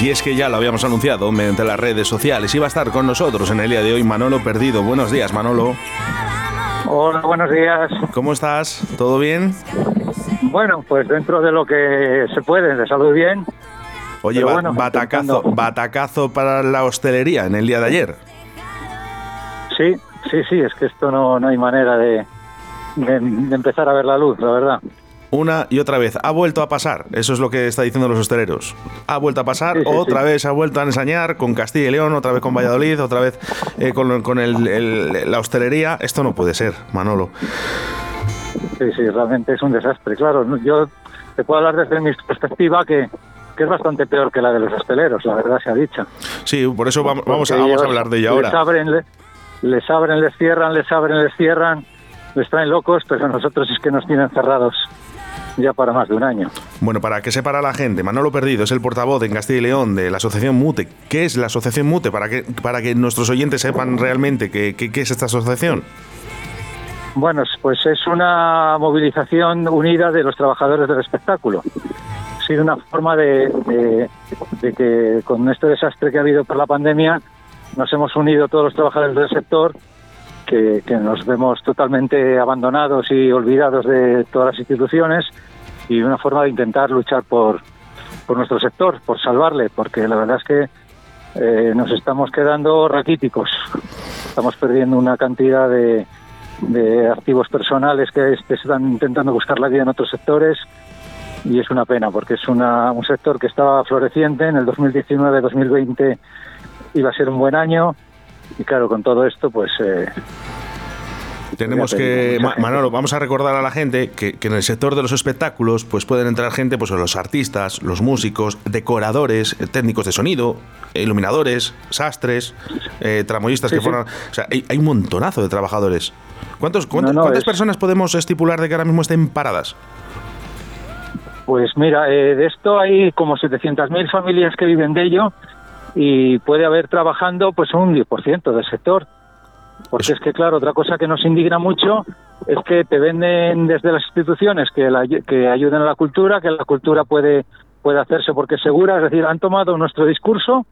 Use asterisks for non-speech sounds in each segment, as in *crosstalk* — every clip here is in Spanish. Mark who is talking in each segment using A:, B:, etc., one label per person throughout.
A: Y es que ya lo habíamos anunciado mediante las redes sociales. Iba a estar con nosotros en el día de hoy Manolo Perdido. Buenos días, Manolo.
B: Hola, buenos días.
A: ¿Cómo estás? ¿Todo bien?
B: Bueno, pues dentro de lo que se puede, de salud bien.
A: Oye, batacazo, batacazo para la hostelería en el día de ayer.
B: Sí, sí, sí, es que esto no, no hay manera de, de empezar a ver la luz, la verdad
A: una y otra vez. Ha vuelto a pasar, eso es lo que está diciendo los hosteleros. Ha vuelto a pasar, otra vez ha vuelto a ensañar con Castilla y León, otra vez con Valladolid, otra vez eh, con, con el, la hostelería. Esto no puede ser, Manolo.
B: Sí, sí, realmente es un desastre. Claro, yo te puedo hablar desde mi perspectiva que, que es bastante peor que la de los hosteleros, la verdad se ha dicho.
A: Sí, por eso vamos, vamos, a, vamos a hablar de ello ahora.
B: Les abren, les abren, les cierran, les abren, les cierran, les traen locos, pero nosotros es que nos tienen cerrados ya para más de un año.
A: Bueno, para que sepa la gente, Manolo Perdido es el portavoz en Castilla y León de la Asociación MUTE. ¿Qué es la Asociación MUTE? Para que, para que nuestros oyentes sepan realmente qué, qué, es esta asociación.
B: Bueno, pues es una movilización unida de los trabajadores del espectáculo. Ha sido una forma de, de, que con este desastre que ha habido por la pandemia nos hemos unido todos los trabajadores del sector que, que, nos vemos totalmente abandonados y olvidados de todas las instituciones y una forma de intentar luchar por, por nuestro sector, por salvarle, porque la verdad es que eh, nos estamos quedando raquíticos. Estamos perdiendo una cantidad de, de activos personales que, están intentando buscar la vida en otros sectores y es una pena porque es una, un sector que estaba floreciente en el 2019-2020 iba a ser un buen año y claro con todo esto pues eh,
A: tenemos que, Manolo, vamos a recordar a la gente que, en el sector de los espectáculos pues pueden entrar gente, pues los artistas, los músicos, decoradores, técnicos de sonido, iluminadores, sastres, eh, tramoyistas que fueron... O sea, hay, un montonazo de trabajadores. ¿Cuántos, ¿Cuántas personas podemos estipular de que ahora mismo estén paradas?
B: Pues mira, eh, de esto hay como 700.000 familias que viven de ello y puede haber trabajando pues un 10% del sector. Porque es que, claro, otra cosa que nos indigna mucho es que te venden desde las instituciones que, que ayuden a la cultura, que la cultura puede, puede hacerse porque es segura, es decir, han tomado nuestro discurso,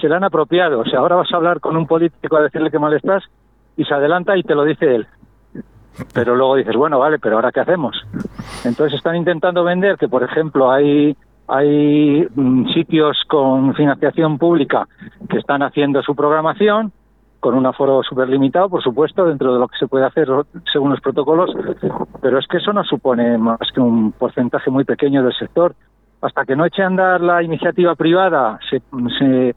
B: se lo han apropiado. O sea, ahora vas a hablar con un político a decirle que mal estás y se adelanta y te lo dice él. Pero luego dices, bueno, vale, pero ahora qué hacemos. Entonces están intentando vender que, por ejemplo, hay hay mm, sitios con financiación pública que están haciendo su programación con un aforo súper limitado, por supuesto, dentro de lo que se puede hacer según los protocolos, pero es que eso no supone más que un porcentaje muy pequeño del sector. Hasta que no eche a andar la iniciativa privada, se, se,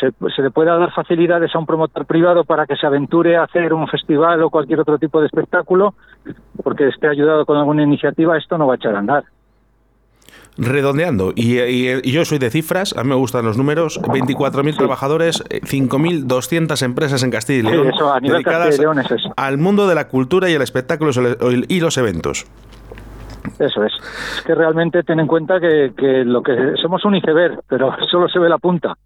B: se, le pueda dar facilidades a un promotor privado para que se aventure a hacer un festival o cualquier otro tipo de espectáculo, porque esté ayudado con alguna iniciativa, esto no va a echar a andar
A: redondeando, y, yo soy de cifras, a mí me gustan los números, 24.000 trabajadores, 5.200 empresas en Castilla y León dedicadas al mundo de la cultura y el espectáculo y los eventos.
B: Eso es. Es que realmente ten en cuenta que, que lo que somos un iceberg, pero *laughs* solo se ve la punta.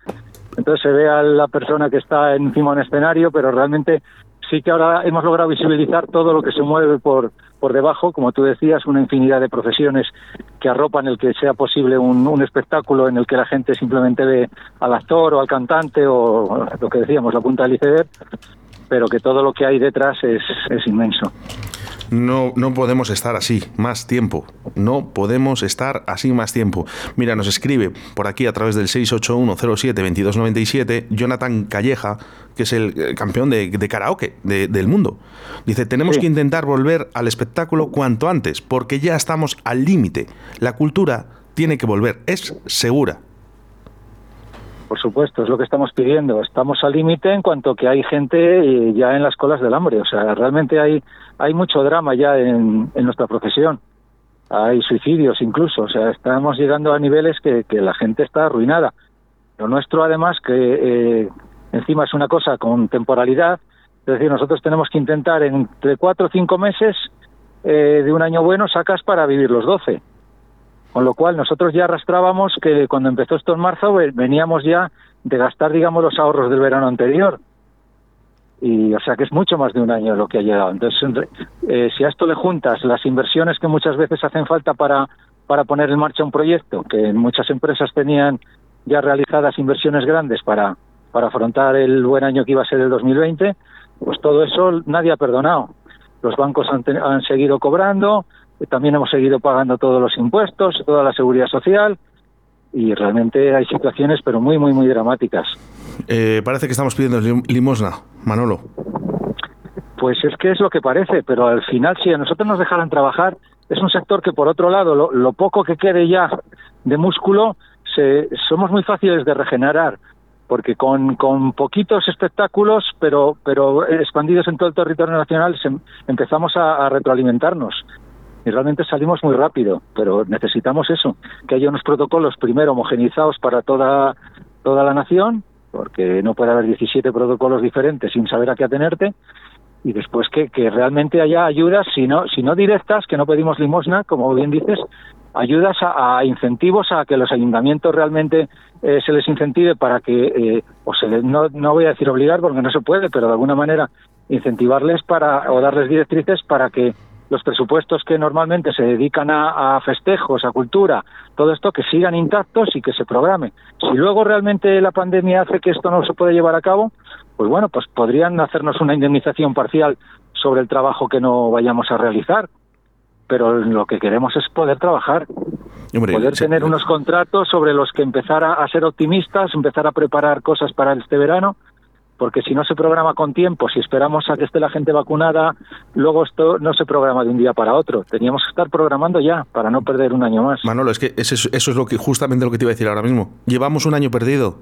B: Entonces se ve a la persona que está encima de un escenario, pero realmente sí que ahora hemos logrado visibilizar todo lo que se mueve por, por debajo, como tú decías, una infinidad de profesiones que arropan el que sea posible un, un, espectáculo en el que la gente simplemente ve al actor o al cantante o lo que decíamos, la punta del iceberg, pero que todo lo que hay detrás es, es inmenso.
A: No, no podemos estar así más tiempo. No podemos estar así más tiempo. Mira, nos escribe por aquí a través del 681072297 Jonathan Calleja, que es el campeón de, karaoke del mundo. Dice, tenemos que intentar volver al espectáculo cuanto antes, porque ya estamos al límite. La cultura tiene que volver, es segura.
B: Por supuesto, es lo que estamos pidiendo. Estamos al límite en cuanto que hay gente eh, ya en las colas del hambre. O sea, realmente hay, hay mucho drama ya en, nuestra profesión. Hay suicidios incluso. O sea, estamos llegando a niveles que, la gente está arruinada. Lo nuestro, además, que eh, encima es una cosa con temporalidad. Es decir, nosotros tenemos que intentar entre cuatro o cinco meses eh, de un año bueno sacas para vivir los doce con lo cual nosotros ya arrastrábamos que cuando empezó esto en marzo veníamos ya de gastar, digamos, los ahorros del verano anterior. Y o sea que es mucho más de un año lo que ha llegado. Entonces, eh, si a esto le juntas las inversiones que muchas veces hacen falta para, para poner en marcha un proyecto, que muchas empresas tenían ya realizadas inversiones grandes para, para afrontar el buen año que iba a ser el 2020, pues todo eso nadie ha perdonado. Los bancos han, han seguido cobrando, también hemos seguido pagando todos los impuestos, toda la seguridad social, y realmente hay situaciones, pero muy, muy, muy dramáticas.
A: Eh, parece que estamos pidiendo limosna, Manolo.
B: Pues es que es lo que parece, pero al final, si a nosotros nos dejaran trabajar, es un sector que, por otro lado, lo, poco que quede ya de músculo, se, somos muy fáciles de regenerar, porque con, con poquitos espectáculos, pero, pero expandidos en todo el territorio nacional, empezamos a retroalimentarnos y realmente salimos muy rápido, pero necesitamos eso, que haya unos protocolos primero homogenizados para toda, toda la nación, porque no puede haber 17 protocolos diferentes sin saber a qué atenerte, y después que, que realmente haya ayudas, si no, si no directas, que no pedimos limosna, como bien dices, ayudas a, incentivos a que los ayuntamientos realmente eh, se les incentive para que, eh, o se les, no, no voy a decir obligar porque no se puede, pero de alguna manera incentivarles para, o darles directrices para que los presupuestos que normalmente se dedican a, festejos, a cultura, todo esto que sigan intactos y que se programe. Si luego realmente la pandemia hace que esto no se puede llevar a cabo, pues bueno, pues podrían hacernos una indemnización parcial sobre el trabajo que no vayamos a realizar. Pero lo que queremos es poder trabajar, poder tener unos contratos sobre los que empezar a ser optimistas, empezar a preparar cosas para este verano porque si no se programa con tiempo, si esperamos a que esté la gente vacunada, luego esto no se programa de un día para otro. Teníamos que estar programando ya para no perder un año más.
A: Manolo, es que eso, es lo que justamente lo que te iba a decir ahora mismo. Llevamos un año perdido.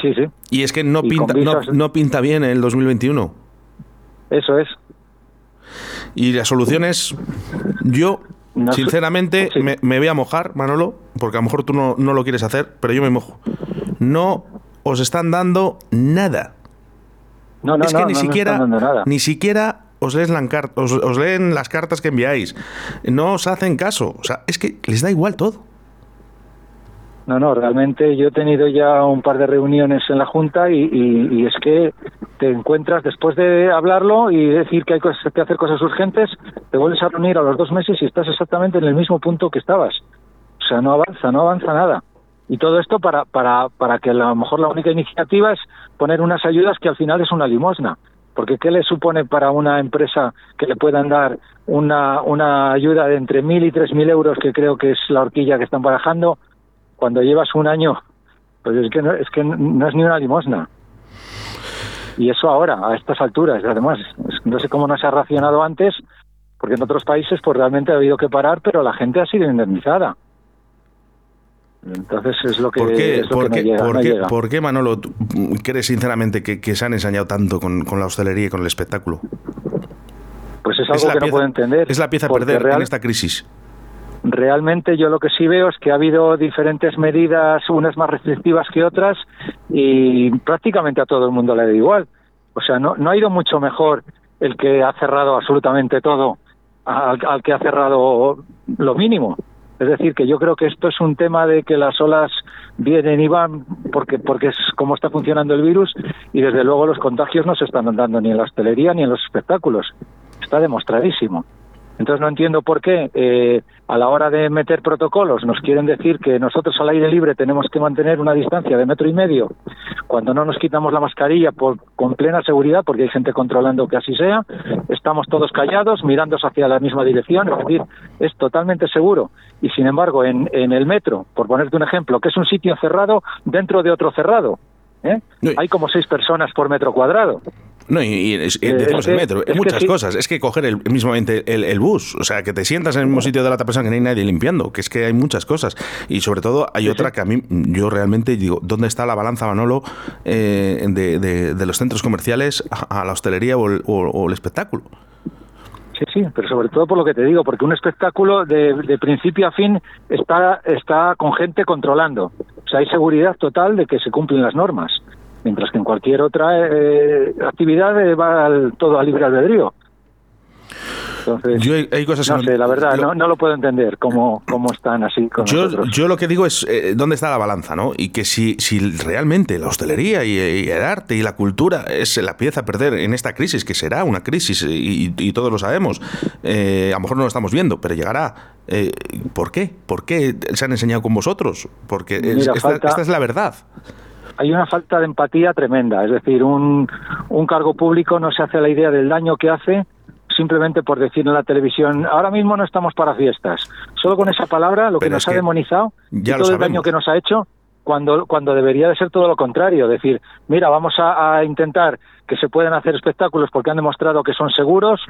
B: Sí, sí.
A: Y es que no, pinta, no, pinta bien el 2021.
B: Eso es.
A: Y la solución es, yo sinceramente me, me, voy a mojar, Manolo, porque a lo mejor tú no, no lo quieres hacer, pero yo me mojo. No os están dando nada.
B: No, no,
A: es que ni siquiera, ni siquiera os, os, leen las cartas que enviáis. No os hacen caso. O sea, es que les da igual todo.
B: No, no, realmente yo he tenido ya un par de reuniones en la Junta y, es que te encuentras después de hablarlo y decir que hay que hacer cosas urgentes, te vuelves a reunir a los dos meses y estás exactamente en el mismo punto que estabas. O sea, no avanza, no avanza nada. Y todo esto para, para, para que a lo mejor la única iniciativa es poner unas ayudas que al final es una limosna. Porque ¿qué le supone para una empresa que le puedan dar una, una ayuda de entre mil y tres mil euros, que creo que es la horquilla que están barajando, cuando llevas un año? Pues es que no es, que no es ni una limosna. Y eso ahora, a estas alturas, además, no sé cómo no se ha racionado antes, porque en otros países pues realmente ha habido que parar, pero la gente ha sido indemnizada. Entonces es lo que,
A: ¿Por qué,
B: llega,
A: ¿por, qué, Manolo, crees sinceramente que, se han ensañado tanto con, la hostelería y con el espectáculo?
B: Pues es algo que no puedo entender.
A: Es la pieza a perder en esta crisis.
B: Realmente yo lo que sí veo es que ha habido diferentes medidas, unas más restrictivas que otras, y prácticamente a todo el mundo le da igual. O sea, no, no ha ido mucho mejor el que ha cerrado absolutamente todo al que ha cerrado lo mínimo. Es decir, que yo creo que esto es un tema de que las olas vienen y van porque, porque es como está funcionando el virus y desde luego los contagios no se están dando ni en la hostelería ni en los espectáculos. Está demostradísimo. Entonces no entiendo por qué eh, a la hora de meter protocolos nos quieren decir que nosotros al aire libre tenemos que mantener una distancia de metro y medio cuando no nos quitamos la mascarilla por, con plena seguridad, porque hay gente controlando que así sea, estamos todos callados, mirando hacia la misma dirección, es decir, es totalmente seguro. Y sin embargo, en, en el metro, por ponerte un ejemplo, que es un sitio cerrado dentro de otro cerrado, ¿eh? hay como seis personas por metro cuadrado.
A: No, y, eh, decimos el metro, es muchas cosas. Es que coger el, mismamente el, bus, o sea, que te sientas en el mismo sitio de la otra persona que no hay nadie limpiando, que es que hay muchas cosas. Y sobre todo hay otra que a mí, yo realmente digo, ¿dónde está la balanza, Manolo, eh, de, los centros comerciales a, la hostelería o el, espectáculo?
B: Sí, sí, pero sobre todo por lo que te digo, porque un espectáculo de, de, principio a fin está, está con gente controlando. O sea, hay seguridad total de que se cumplen las normas mientras que en cualquier otra eh, actividad eh, va todo a libre albedrío. Entonces,
A: yo hay, cosas
B: no sé, la verdad, no, no, lo puedo entender cómo, cómo están así con
A: yo,
B: nosotros.
A: Yo lo que digo es eh, dónde está la balanza, ¿no? Y que si, si realmente la hostelería y, el arte y la cultura es la pieza a perder en esta crisis, que será una crisis y, todos lo sabemos, eh, a lo mejor no lo estamos viendo, pero llegará. Eh, ¿Por qué? ¿Por qué se han enseñado con vosotros? Porque esta, es la verdad
B: hay una falta de empatía tremenda. Es decir, un, un cargo público no se hace la idea del daño que hace simplemente por decir en la televisión, ahora mismo no estamos para fiestas. Solo con esa palabra, lo que nos ha demonizado y todo el daño que nos ha hecho, cuando, cuando debería de ser todo lo contrario, decir, mira, vamos a, intentar que se puedan hacer espectáculos porque han demostrado que son seguros,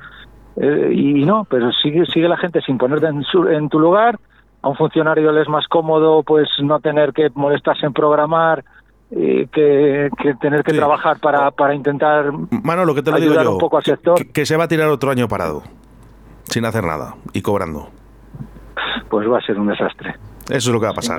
B: eh, y no, pero sigue, sigue la gente sin ponerte en, en tu lugar, a un funcionario le es más cómodo pues no tener que molestarse en programar, que, tener que trabajar para, para intentar
A: Mano, lo que te lo ayudar digo un poco al sector. que, se va a tirar otro año parado, sin hacer nada y cobrando.
B: Pues va a ser un desastre.
A: Eso es lo que va a pasar.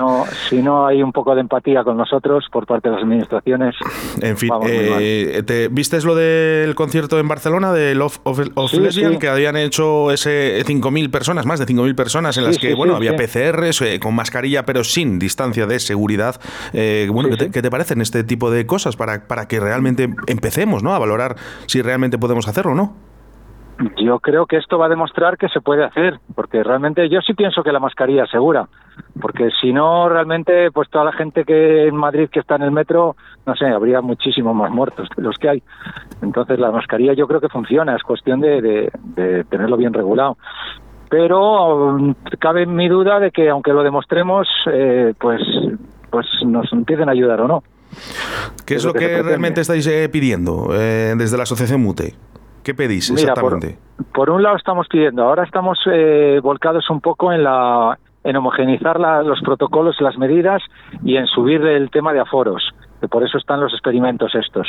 B: Si no, hay un poco de empatía con nosotros por parte de las administraciones. *laughs*
A: En fin, eh, ¿te viste lo del concierto en Barcelona de Love of, Lesbian? Que habían hecho ese 5.000 personas, más de 5.000 personas, en las que bueno había PCRs eh, con mascarilla, pero sin distancia de seguridad. Eh, bueno, ¿qué te, ¿qué, te, parecen este tipo de cosas para, para que realmente empecemos ¿no? a valorar si realmente podemos hacerlo o no?
B: Yo creo que esto va a demostrar que se puede hacer, porque realmente yo sí pienso que la mascarilla es segura, porque si no, realmente, pues toda la gente que en Madrid que está en el metro, no sé, habría muchísimos más muertos de los que hay. Entonces, la mascarilla yo creo que funciona, es cuestión de, tenerlo bien regulado. Pero um, cabe mi duda de que, aunque lo demostremos, eh, pues, pues nos empiecen a ayudar o no.
A: ¿Qué es, lo que, realmente estáis eh, pidiendo eh, desde la Asociación MUTE? ¿Qué pedís exactamente?
B: por, un lado estamos pidiendo, ahora estamos eh, volcados un poco en la en homogeneizar los protocolos, las medidas y en subir el tema de aforos, que por eso están los experimentos estos.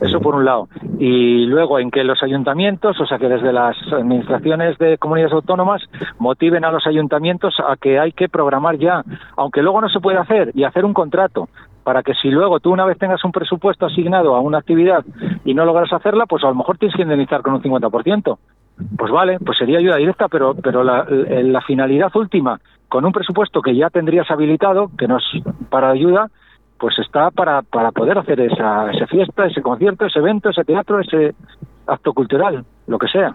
B: Eso por un lado. Y luego en que los ayuntamientos, o sea que desde las administraciones de comunidades autónomas, motiven a los ayuntamientos a que hay que programar ya, aunque luego no se puede hacer, y hacer un contrato para que si luego tú una vez tengas un presupuesto asignado a una actividad y no logras hacerla, pues a lo mejor tienes que indemnizar con un 50%. Pues vale, pues sería ayuda directa, pero, pero la, la finalidad última, con un presupuesto que ya tendrías habilitado, que no es para ayuda, pues está para, para poder hacer esa, esa fiesta, ese concierto, ese evento, ese teatro, ese, acto cultural, lo que sea.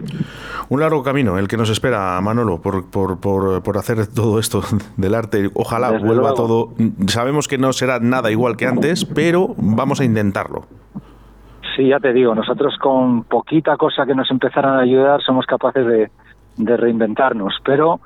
A: Un largo camino el que nos espera, Manolo, por, por, por, hacer todo esto del arte. Ojalá vuelva todo. Sabemos que no será nada igual que antes, pero vamos a intentarlo.
B: Sí, ya te digo, nosotros con poquita cosa que nos empezaran a ayudar somos capaces de, de reinventarnos, pero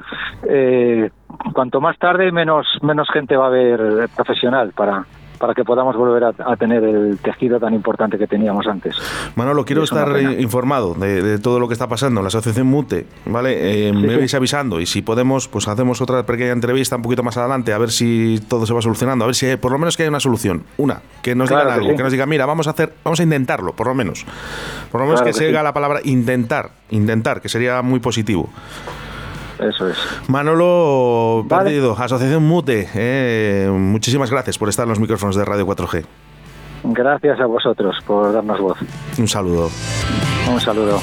B: eh, cuanto más tarde menos menos gente va a haber profesional para para que podamos volver a, tener el tejido tan importante que teníamos antes.
A: Manolo, quiero estar informado de, todo lo que está pasando en la asociación MUTE, ¿vale? Eh, me vais avisando y si podemos, pues hacemos otra pequeña entrevista un poquito más adelante a ver si todo se va solucionando, a ver si por lo menos que hay una solución, una, que nos digan algo, que, nos diga, mira, vamos a hacer, vamos a intentarlo, por lo menos. Por lo menos que, se diga la palabra intentar, intentar, que sería muy positivo.
B: Eso es.
A: Manolo Perdido, Asociación Mute, eh, muchísimas gracias por estar en los micrófonos de Radio 4G.
B: Gracias a vosotros por darnos voz.
A: Un saludo.
B: Un saludo.